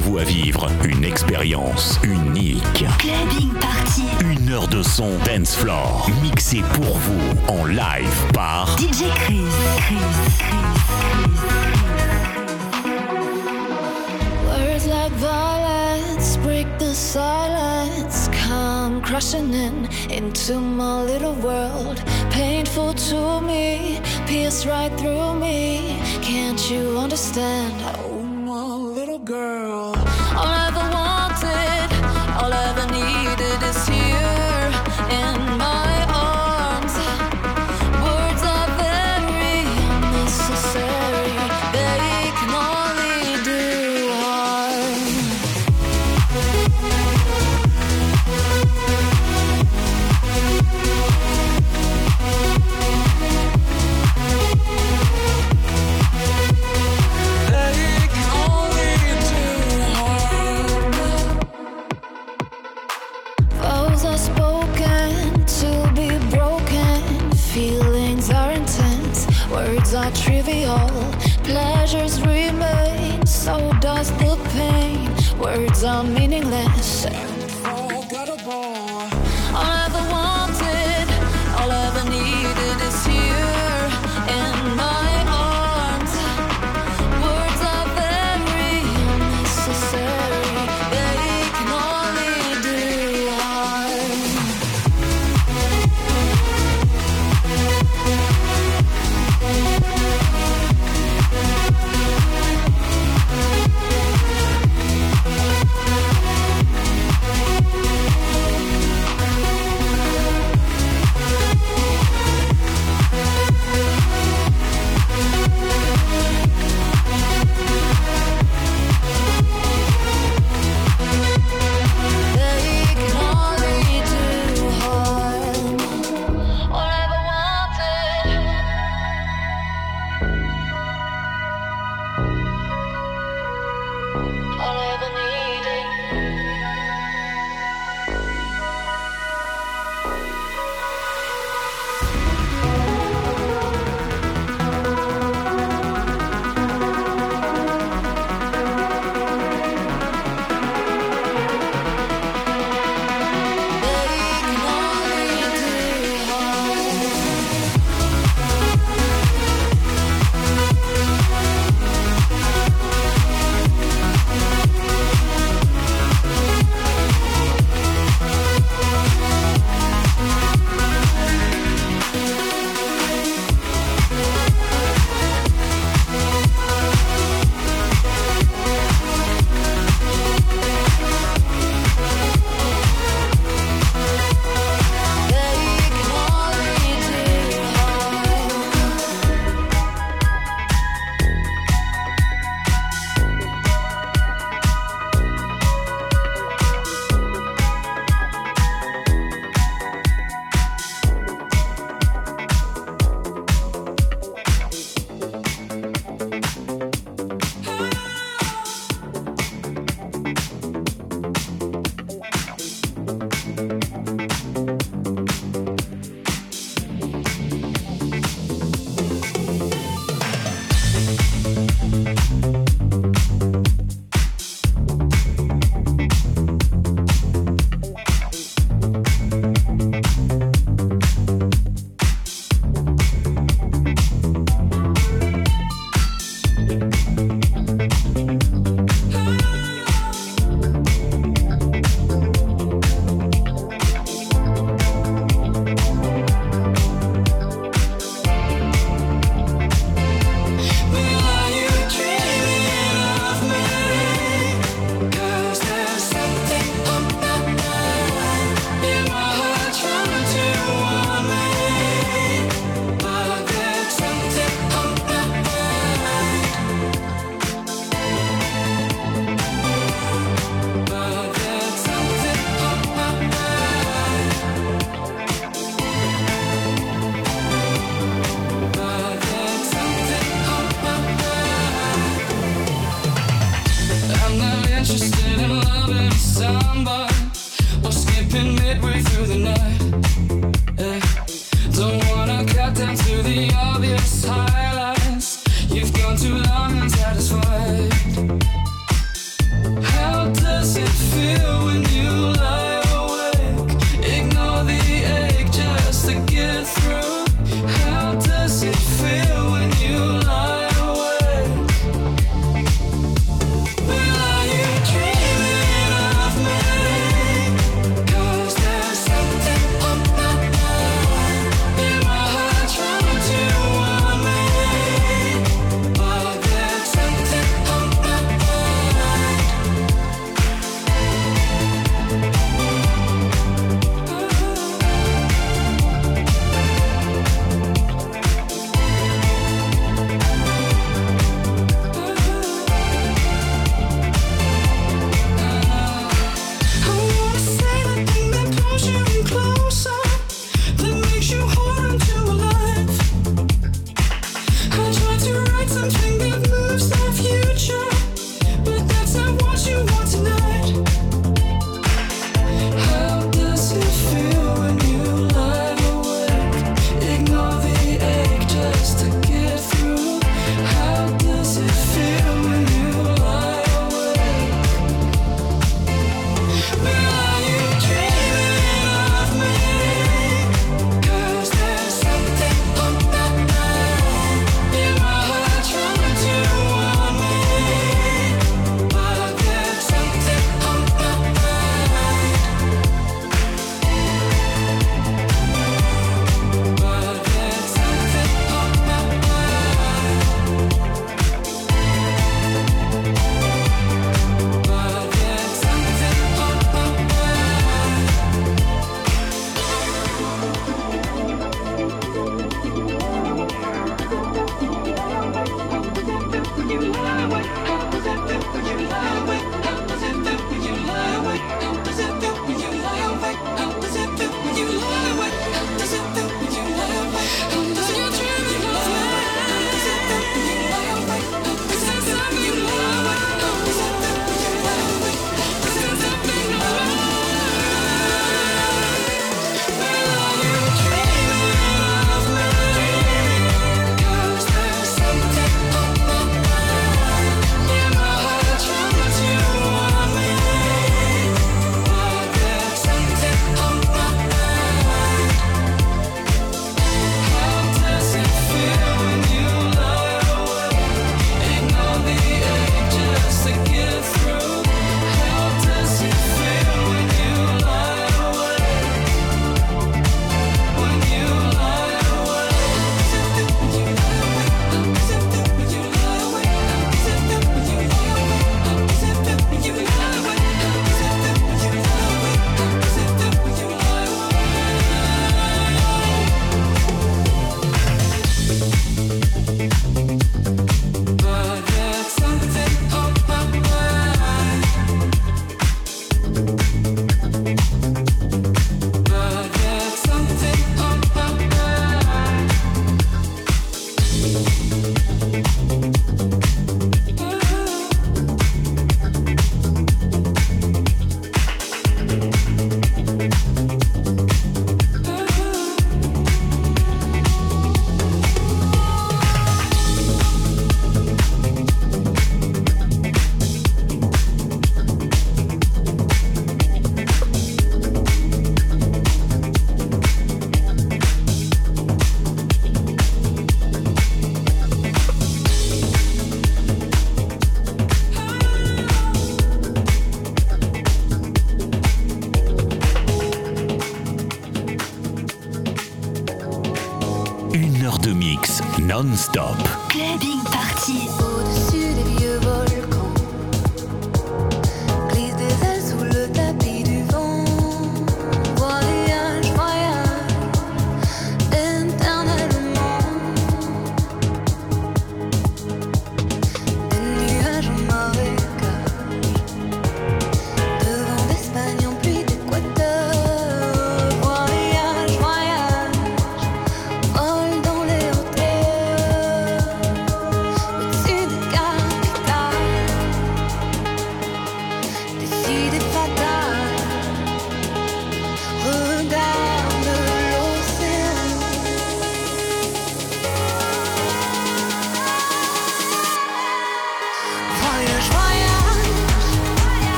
Vous à vivre une expérience unique. Une heure de son dance floor mixé pour vous en live par Words like break the silence. Come crushing in into my little world. Painful to me, pierce right through me. Can't you understand? are meaningless.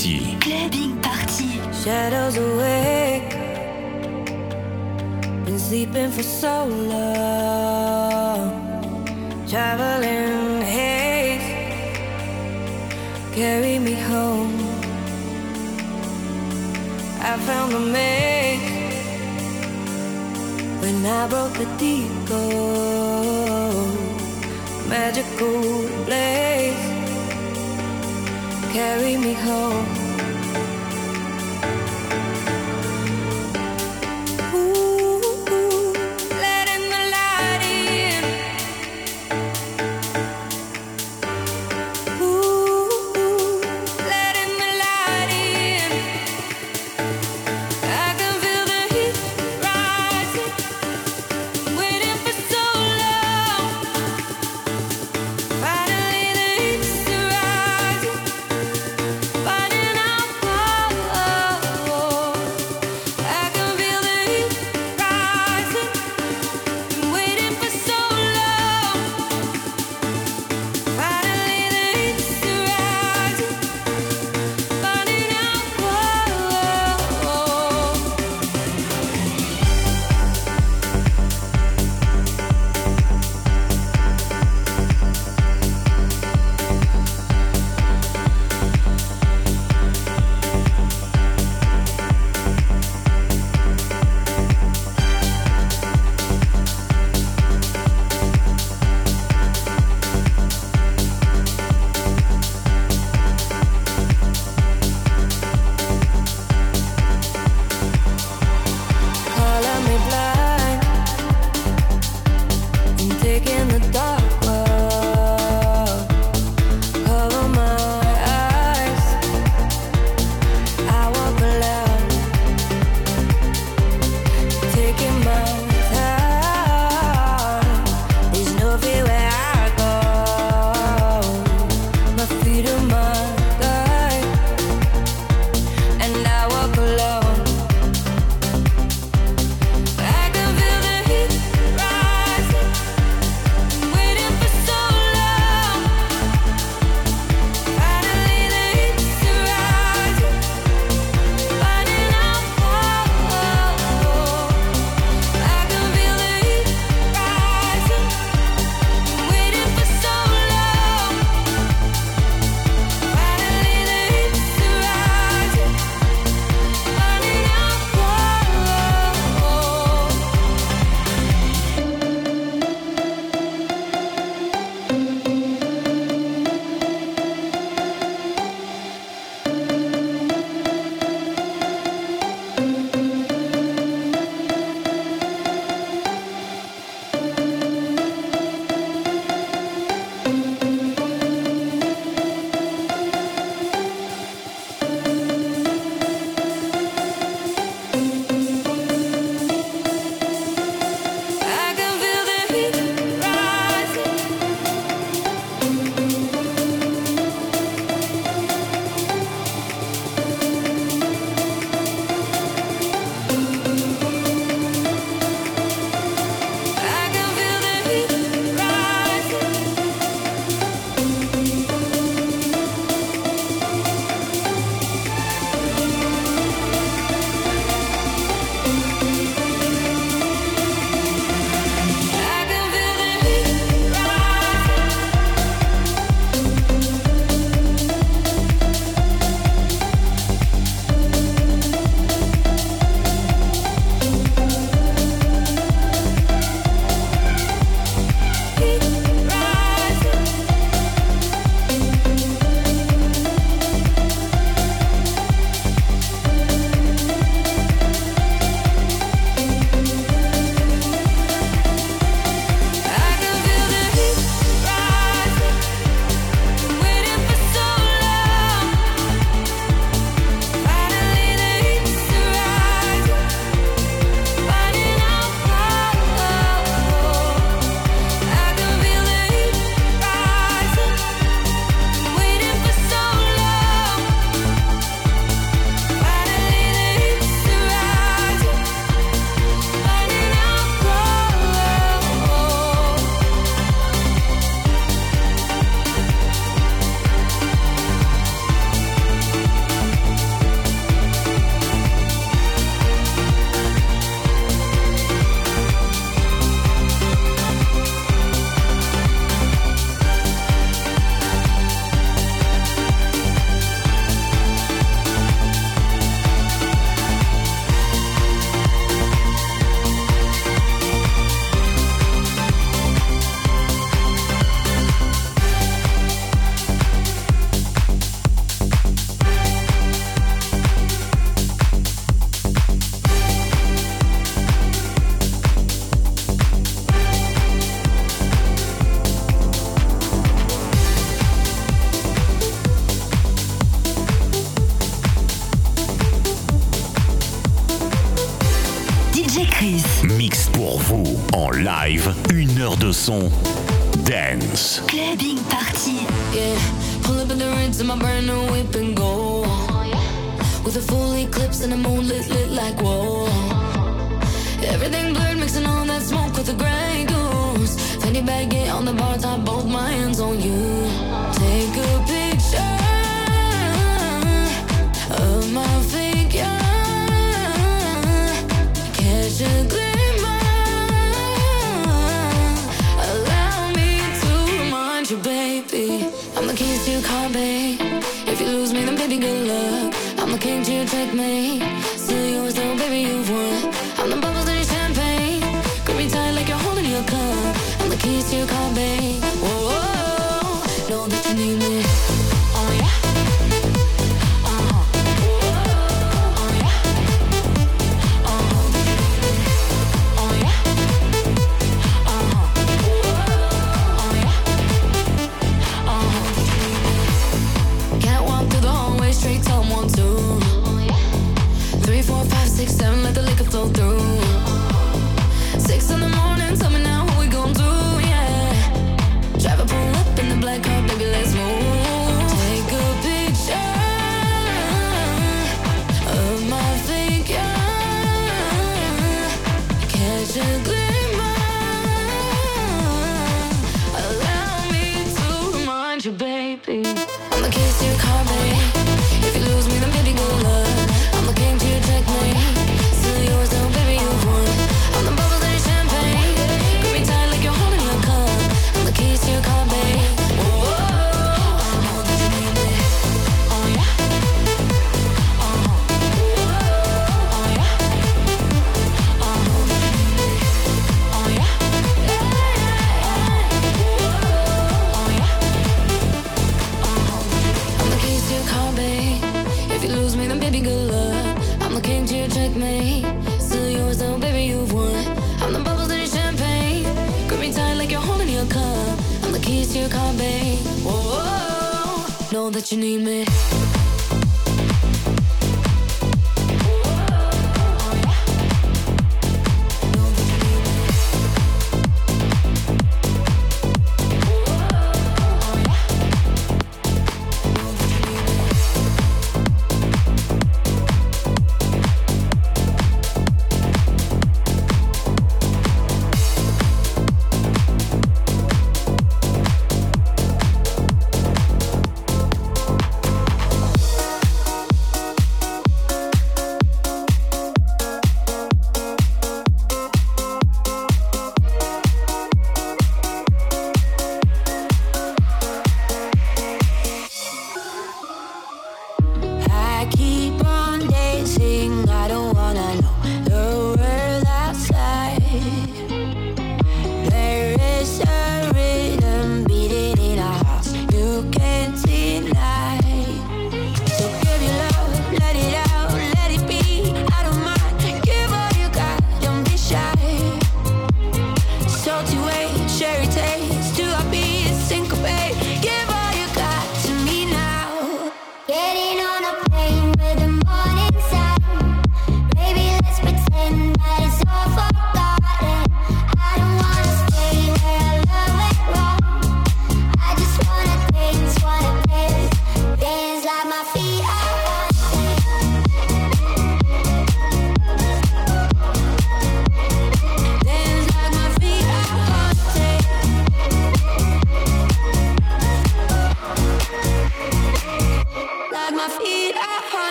Sont ici. Clubbing Party. Shadows awake. Been sleeping for so long. Traveling haze. Carry me home. I found the maze. When I broke the deco. Magical blaze. Carry me home.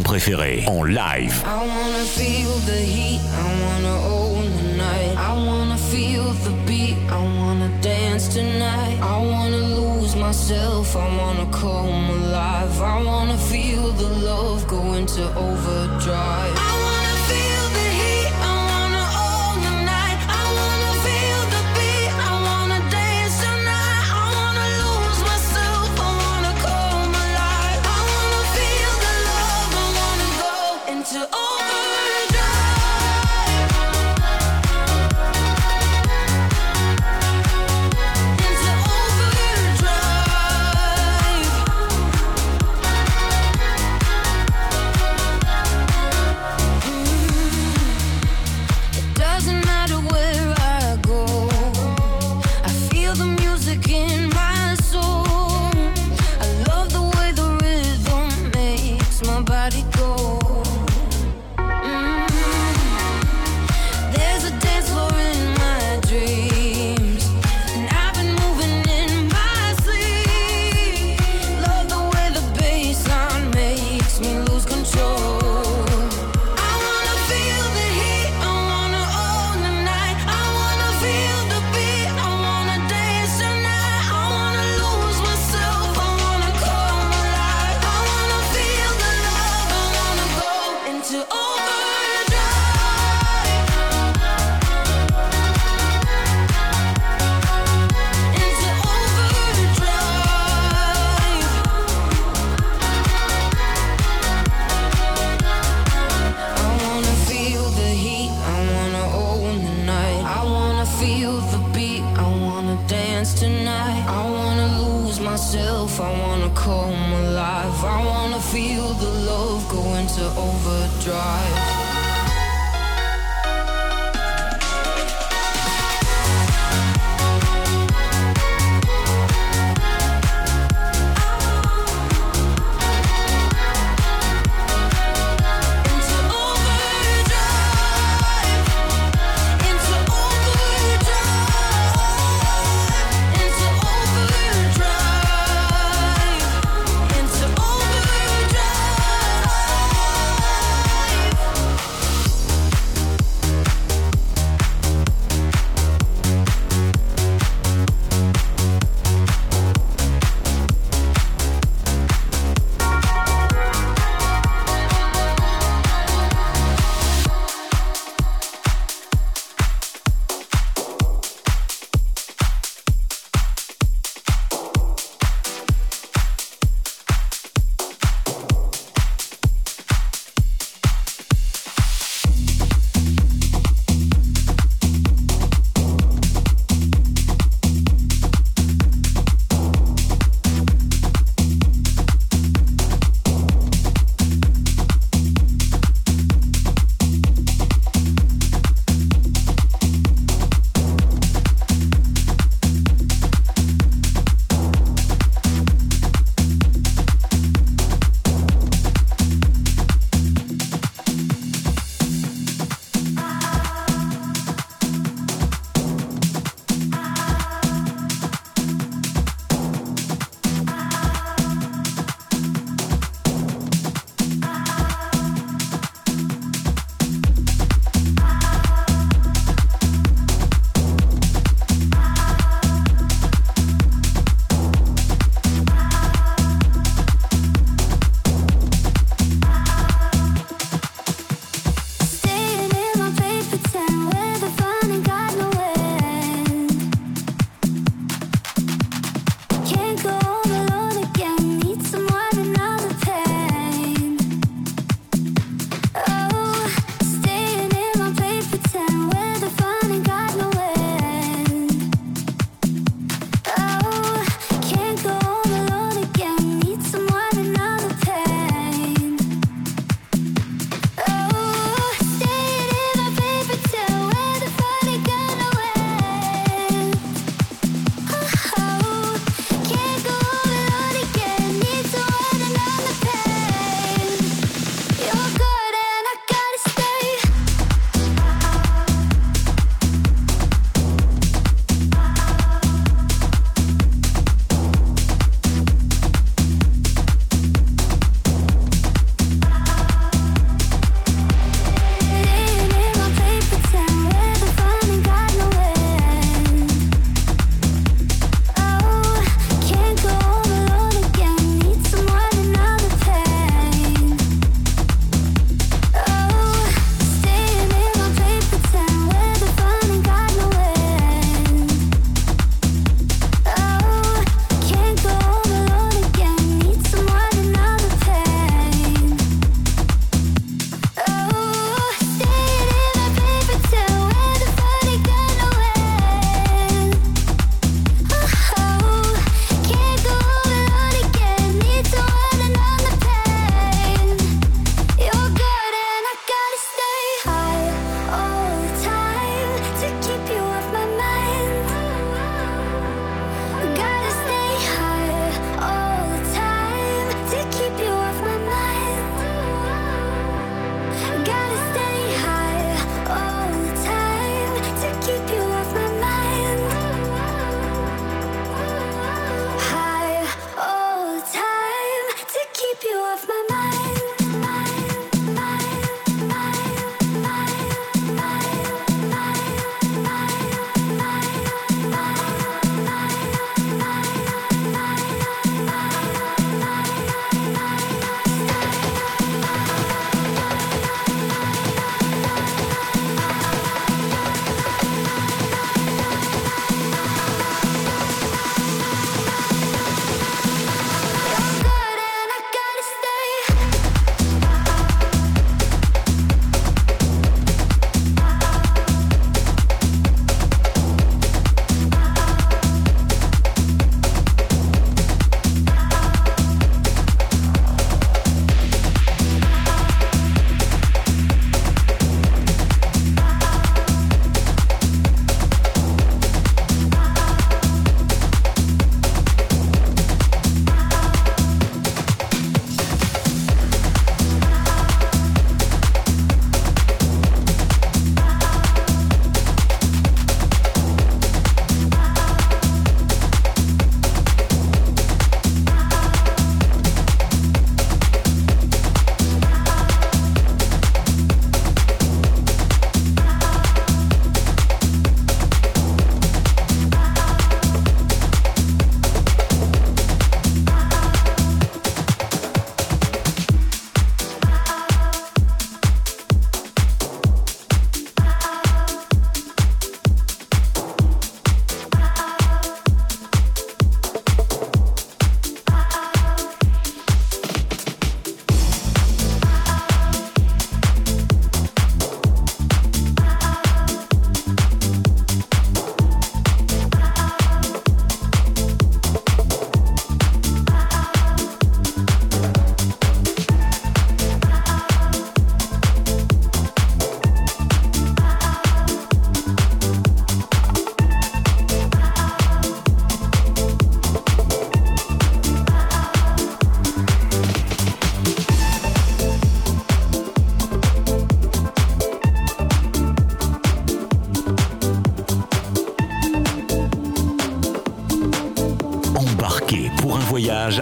Préférés en live.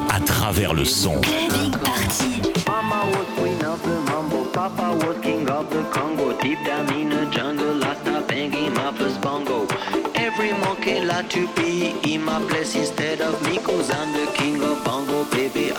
à travers le son. Big party. Mama was queen of the mambo, Papa was king of the Congo. Deep down in the jungle, last night banging my first bongo. Every monkey like to be in my place instead of me, cause the king of bongo, baby.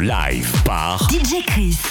Live par DJ Chris.